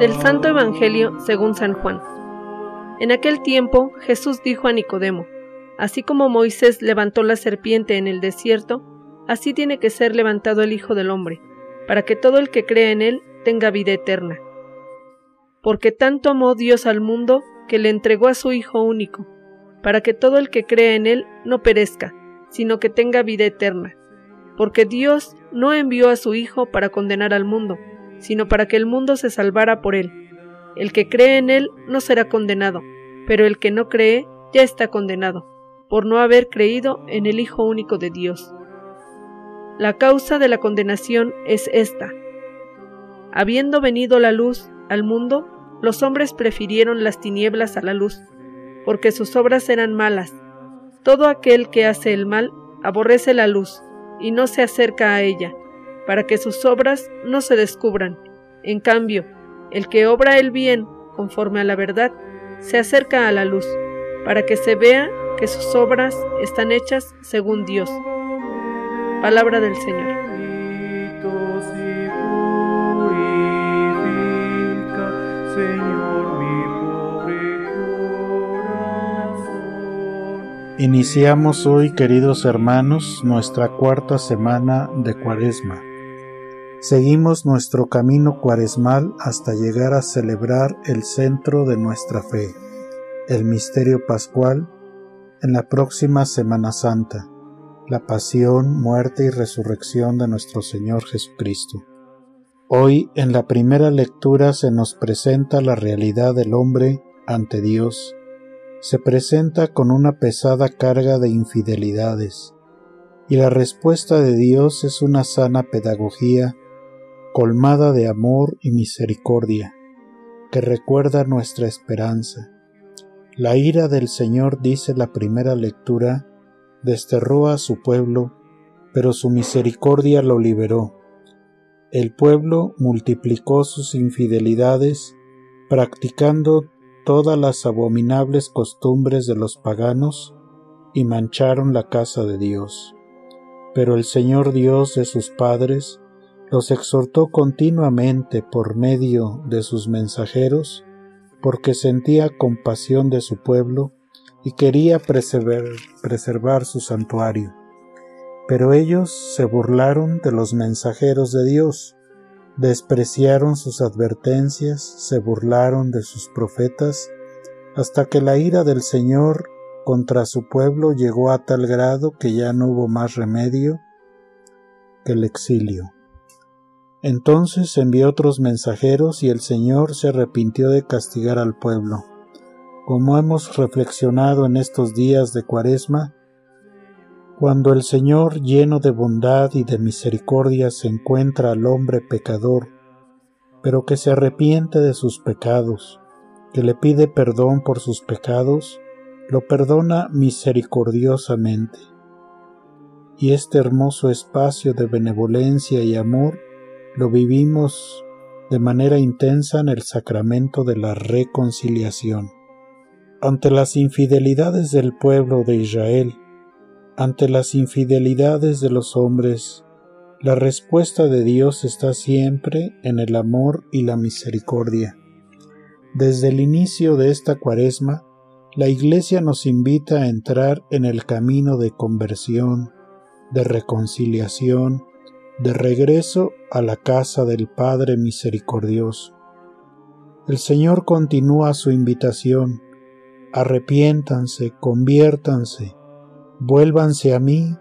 Del Santo Evangelio según San Juan. En aquel tiempo Jesús dijo a Nicodemo, Así como Moisés levantó la serpiente en el desierto, así tiene que ser levantado el Hijo del Hombre, para que todo el que crea en él tenga vida eterna. Porque tanto amó Dios al mundo que le entregó a su Hijo único, para que todo el que crea en él no perezca, sino que tenga vida eterna. Porque Dios no envió a su Hijo para condenar al mundo, sino para que el mundo se salvara por él. El que cree en él no será condenado, pero el que no cree ya está condenado por no haber creído en el Hijo único de Dios. La causa de la condenación es esta. Habiendo venido la luz al mundo, los hombres prefirieron las tinieblas a la luz, porque sus obras eran malas. Todo aquel que hace el mal aborrece la luz y no se acerca a ella, para que sus obras no se descubran. En cambio, el que obra el bien conforme a la verdad, se acerca a la luz, para que se vea que sus obras están hechas según Dios. Palabra del Señor. Iniciamos hoy, queridos hermanos, nuestra cuarta semana de Cuaresma. Seguimos nuestro camino cuaresmal hasta llegar a celebrar el centro de nuestra fe, el misterio pascual en la próxima Semana Santa, la pasión, muerte y resurrección de nuestro Señor Jesucristo. Hoy en la primera lectura se nos presenta la realidad del hombre ante Dios. Se presenta con una pesada carga de infidelidades, y la respuesta de Dios es una sana pedagogía colmada de amor y misericordia, que recuerda nuestra esperanza la ira del Señor, dice la primera lectura, desterró a su pueblo, pero su misericordia lo liberó. El pueblo multiplicó sus infidelidades, practicando todas las abominables costumbres de los paganos, y mancharon la casa de Dios. Pero el Señor Dios de sus padres los exhortó continuamente por medio de sus mensajeros porque sentía compasión de su pueblo y quería preservar su santuario. Pero ellos se burlaron de los mensajeros de Dios, despreciaron sus advertencias, se burlaron de sus profetas, hasta que la ira del Señor contra su pueblo llegó a tal grado que ya no hubo más remedio que el exilio. Entonces envió otros mensajeros y el Señor se arrepintió de castigar al pueblo. Como hemos reflexionado en estos días de Cuaresma, cuando el Señor lleno de bondad y de misericordia se encuentra al hombre pecador, pero que se arrepiente de sus pecados, que le pide perdón por sus pecados, lo perdona misericordiosamente. Y este hermoso espacio de benevolencia y amor lo vivimos de manera intensa en el sacramento de la reconciliación. Ante las infidelidades del pueblo de Israel, ante las infidelidades de los hombres, la respuesta de Dios está siempre en el amor y la misericordia. Desde el inicio de esta cuaresma, la Iglesia nos invita a entrar en el camino de conversión, de reconciliación, de regreso a la casa del Padre Misericordioso. El Señor continúa su invitación, arrepiéntanse, conviértanse, vuélvanse a mí,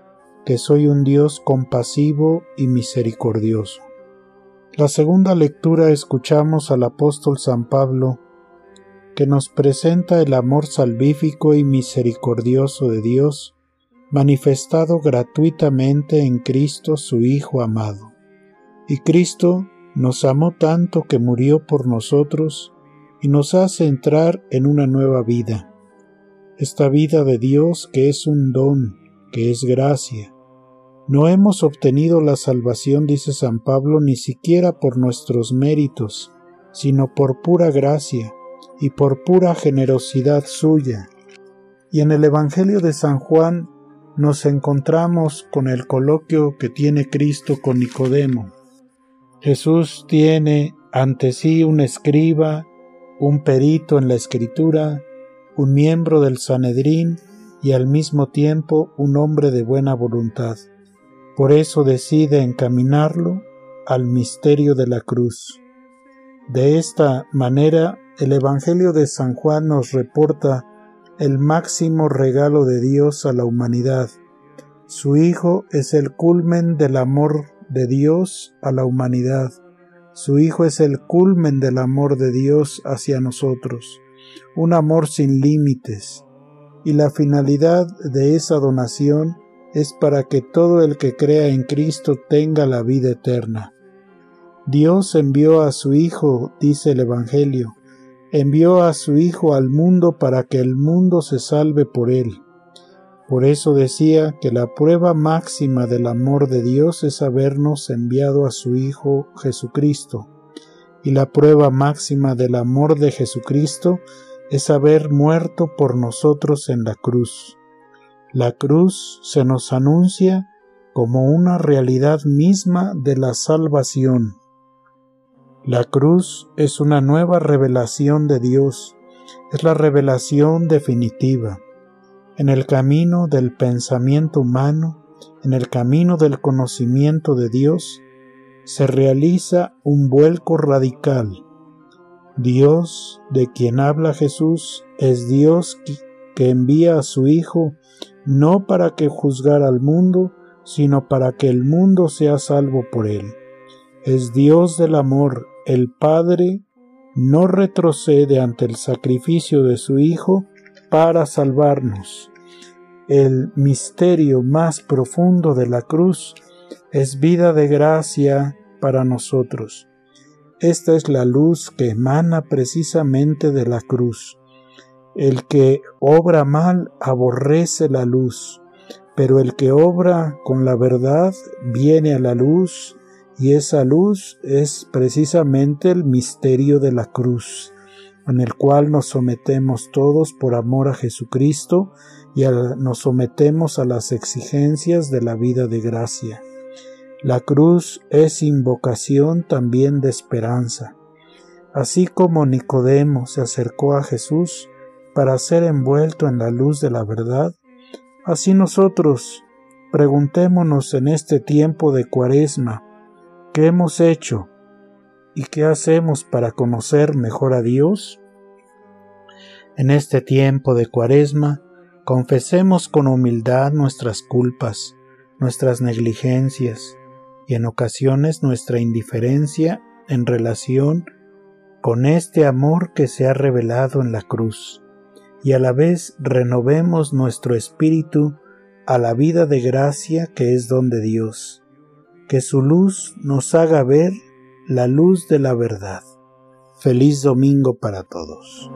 que soy un Dios compasivo y misericordioso. La segunda lectura escuchamos al apóstol San Pablo, que nos presenta el amor salvífico y misericordioso de Dios manifestado gratuitamente en Cristo su Hijo amado. Y Cristo nos amó tanto que murió por nosotros y nos hace entrar en una nueva vida. Esta vida de Dios que es un don, que es gracia. No hemos obtenido la salvación, dice San Pablo, ni siquiera por nuestros méritos, sino por pura gracia y por pura generosidad suya. Y en el Evangelio de San Juan nos encontramos con el coloquio que tiene Cristo con Nicodemo. Jesús tiene ante sí un escriba, un perito en la escritura, un miembro del Sanedrín y al mismo tiempo un hombre de buena voluntad. Por eso decide encaminarlo al misterio de la cruz. De esta manera, el Evangelio de San Juan nos reporta el máximo regalo de Dios a la humanidad. Su Hijo es el culmen del amor de Dios a la humanidad. Su Hijo es el culmen del amor de Dios hacia nosotros, un amor sin límites. Y la finalidad de esa donación es para que todo el que crea en Cristo tenga la vida eterna. Dios envió a su Hijo, dice el Evangelio, envió a su Hijo al mundo para que el mundo se salve por él. Por eso decía que la prueba máxima del amor de Dios es habernos enviado a su Hijo Jesucristo, y la prueba máxima del amor de Jesucristo es haber muerto por nosotros en la cruz. La cruz se nos anuncia como una realidad misma de la salvación. La cruz es una nueva revelación de Dios, es la revelación definitiva. En el camino del pensamiento humano, en el camino del conocimiento de Dios, se realiza un vuelco radical. Dios, de quien habla Jesús, es Dios que envía a su Hijo no para que juzgara al mundo, sino para que el mundo sea salvo por él. Es Dios del amor, el Padre no retrocede ante el sacrificio de su Hijo para salvarnos. El misterio más profundo de la cruz es vida de gracia para nosotros. Esta es la luz que emana precisamente de la cruz. El que obra mal aborrece la luz, pero el que obra con la verdad viene a la luz y esa luz es precisamente el misterio de la cruz, en el cual nos sometemos todos por amor a Jesucristo y nos sometemos a las exigencias de la vida de gracia. La cruz es invocación también de esperanza. Así como Nicodemo se acercó a Jesús, para ser envuelto en la luz de la verdad, así nosotros preguntémonos en este tiempo de cuaresma, ¿qué hemos hecho y qué hacemos para conocer mejor a Dios? En este tiempo de cuaresma, confesemos con humildad nuestras culpas, nuestras negligencias y en ocasiones nuestra indiferencia en relación con este amor que se ha revelado en la cruz y a la vez renovemos nuestro espíritu a la vida de gracia que es don de Dios. Que su luz nos haga ver la luz de la verdad. Feliz domingo para todos.